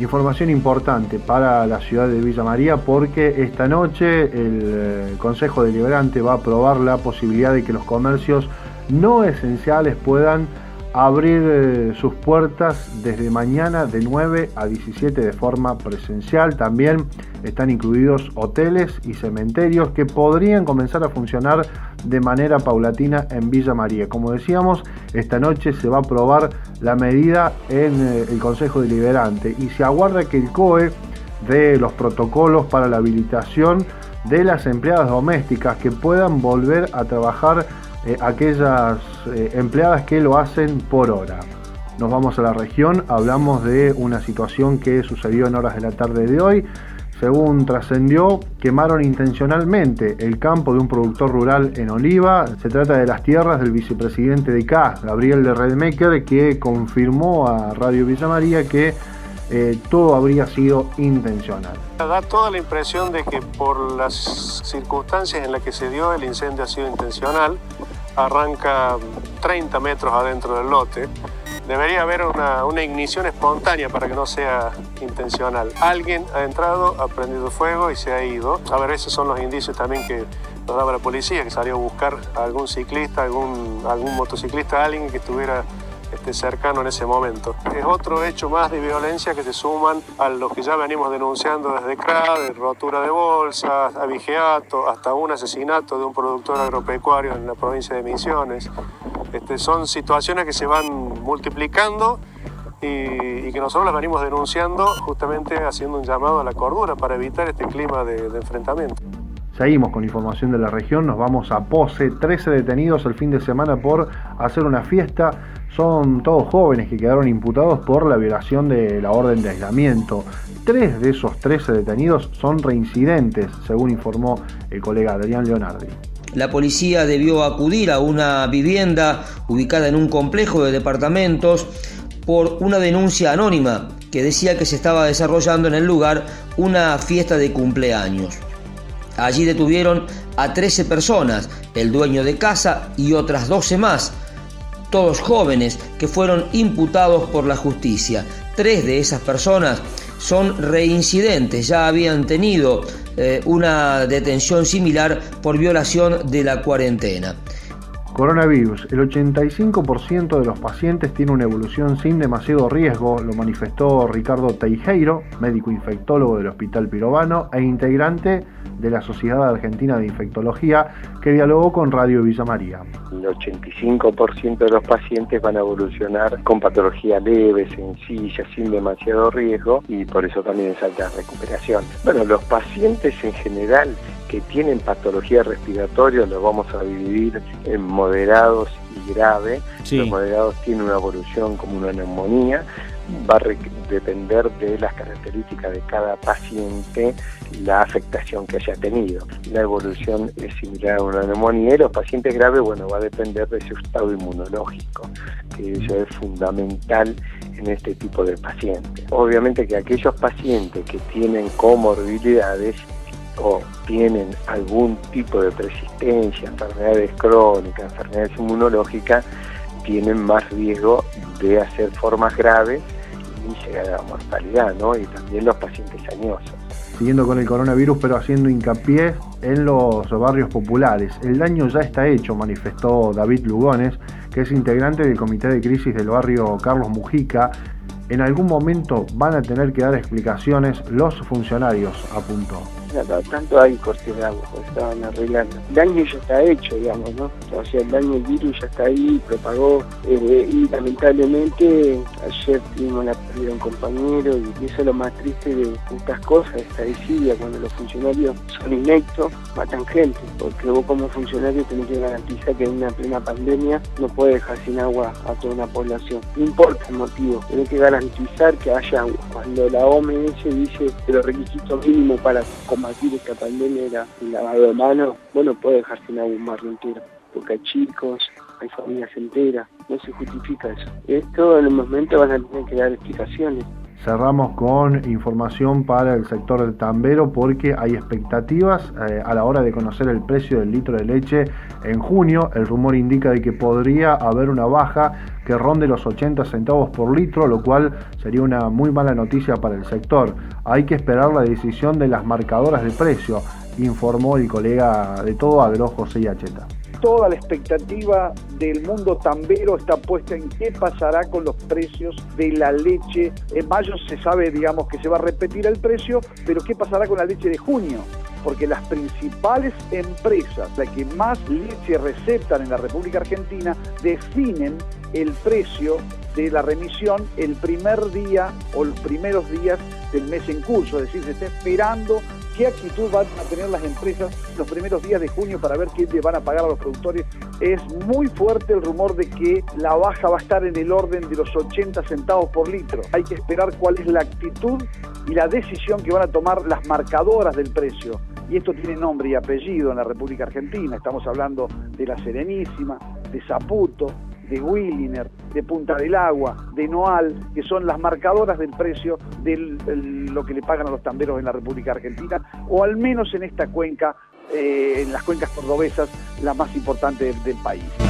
Información importante para la ciudad de Villa María porque esta noche el eh, Consejo Deliberante va a aprobar la posibilidad de que los comercios no esenciales puedan abrir eh, sus puertas desde mañana de 9 a 17 de forma presencial. También están incluidos hoteles y cementerios que podrían comenzar a funcionar de manera paulatina en Villa María. Como decíamos, esta noche se va a aprobar la medida en eh, el Consejo Deliberante y se aguarda que el COE dé los protocolos para la habilitación de las empleadas domésticas que puedan volver a trabajar eh, aquellas eh, empleadas que lo hacen por hora. Nos vamos a la región, hablamos de una situación que sucedió en horas de la tarde de hoy. Según trascendió, quemaron intencionalmente el campo de un productor rural en Oliva. Se trata de las tierras del vicepresidente de CAS, Gabriel de Redmaker, que confirmó a Radio Villa María que eh, todo habría sido intencional. Da toda la impresión de que por las circunstancias en las que se dio el incendio ha sido intencional arranca 30 metros adentro del lote. Debería haber una, ignición espontánea para que no sea intencional. Alguien ha entrado, ha prendido fuego y se ha ido. A ver, esos son los indicios también que nos daba la policía, que salió a buscar a algún ciclista, algún, algún motociclista, alguien que estuviera este, cercano en ese momento. Es otro hecho más de violencia que se suman a los que ya venimos denunciando desde CRA, de rotura de bolsas, abigeato, hasta un asesinato de un productor agropecuario en la provincia de Misiones. Este, son situaciones que se van multiplicando y, que nosotros las venimos denunciando justamente haciendo un llamado a la cordura para evitar este clima de, de enfrentamiento. Seguimos con información de la región, nos vamos a Pose, 13 detenidos el fin de semana por hacer una fiesta son todos jóvenes que quedaron imputados por la violación de la orden de aislamiento. Tres de esos 13 detenidos son reincidentes, según informó el colega Adrián Leonardi. La policía debió acudir a una vivienda ubicada en un complejo de departamentos por una denuncia anónima que decía que se estaba desarrollando en el lugar una fiesta de cumpleaños. Allí detuvieron a 13 personas, el dueño de casa y otras 12 más, todos jóvenes que fueron imputados por la justicia. Tres de esas personas son reincidentes, ya habían tenido eh, una detención similar por violación de la cuarentena. Coronavirus. El 85% de los pacientes tiene una evolución sin demasiado riesgo, lo manifestó Ricardo Teijeiro, médico infectólogo del Hospital Pirovano e integrante de la Sociedad Argentina de Infectología, que dialogó con Radio Villa María. El 85% de los pacientes van a evolucionar con patología leve, sencilla, sin demasiado riesgo y por eso también es alta recuperación. Bueno, los pacientes en general que tienen patología respiratoria los vamos a dividir en moderados y grave. Los moderados tienen una evolución como una neumonía, va a depender de las características de cada paciente la afectación que haya tenido. La evolución es similar a una neumonía y los pacientes graves, bueno, va a depender de su estado inmunológico, que eso es fundamental en este tipo de pacientes. Obviamente que aquellos pacientes que tienen comorbilidades o tienen algún tipo de persistencia, enfermedades crónicas, enfermedades inmunológicas, tienen más riesgo de hacer formas graves y llegar a la mortalidad, ¿no? Y también los pacientes añosos. Siguiendo con el coronavirus, pero haciendo hincapié en los barrios populares. El daño ya está hecho, manifestó David Lugones, que es integrante del Comité de Crisis del barrio Carlos Mujica. En algún momento van a tener que dar explicaciones los funcionarios, apuntó tanto hay corte de agua, pues estaban arreglando. El daño ya está hecho, digamos, ¿no? O sea, el daño del virus ya está ahí, propagó, eh, y lamentablemente ayer tuvimos la pérdida de un compañero, y eso es lo más triste de estas cosas, esta desidia, cuando los funcionarios son inectos, matan gente, porque vos como funcionario tenés que garantizar que en una plena pandemia no puede dejar sin agua a toda una población. No importa el motivo, tenés que garantizar que haya agua. Cuando la OMS dice que los requisitos mínimos para combatir esta pandemia era el lavado de manos, bueno, puede dejar sin agua un porque hay chicos, hay familias enteras, no se justifica eso. Esto en el momento van a tener que dar explicaciones. Cerramos con información para el sector del tambero porque hay expectativas eh, a la hora de conocer el precio del litro de leche en junio. El rumor indica de que podría haber una baja que ronde los 80 centavos por litro, lo cual sería una muy mala noticia para el sector. Hay que esperar la decisión de las marcadoras de precio, informó el colega de todo agro José Yacheta toda la expectativa del mundo tambero está puesta en qué pasará con los precios de la leche. En mayo se sabe, digamos, que se va a repetir el precio, pero qué pasará con la leche de junio porque las principales empresas, las que más leche receptan en la República Argentina, definen el precio de la remisión el primer día o los primeros días del mes en curso, es decir, se está esperando qué actitud van a tener las empresas los primeros días de junio para ver qué le van a pagar a los productores. Es muy fuerte el rumor de que la baja va a estar en el orden de los 80 centavos por litro. Hay que esperar cuál es la actitud y la decisión que van a tomar las marcadoras del precio. Y esto tiene nombre y apellido en la República Argentina. Estamos hablando de la Serenísima, de Zaputo, de Williner, de Punta del Agua, de Noal, que son las marcadoras del precio de lo que le pagan a los tamberos en la República Argentina, o al menos en esta cuenca, eh, en las cuencas cordobesas, la más importante del país.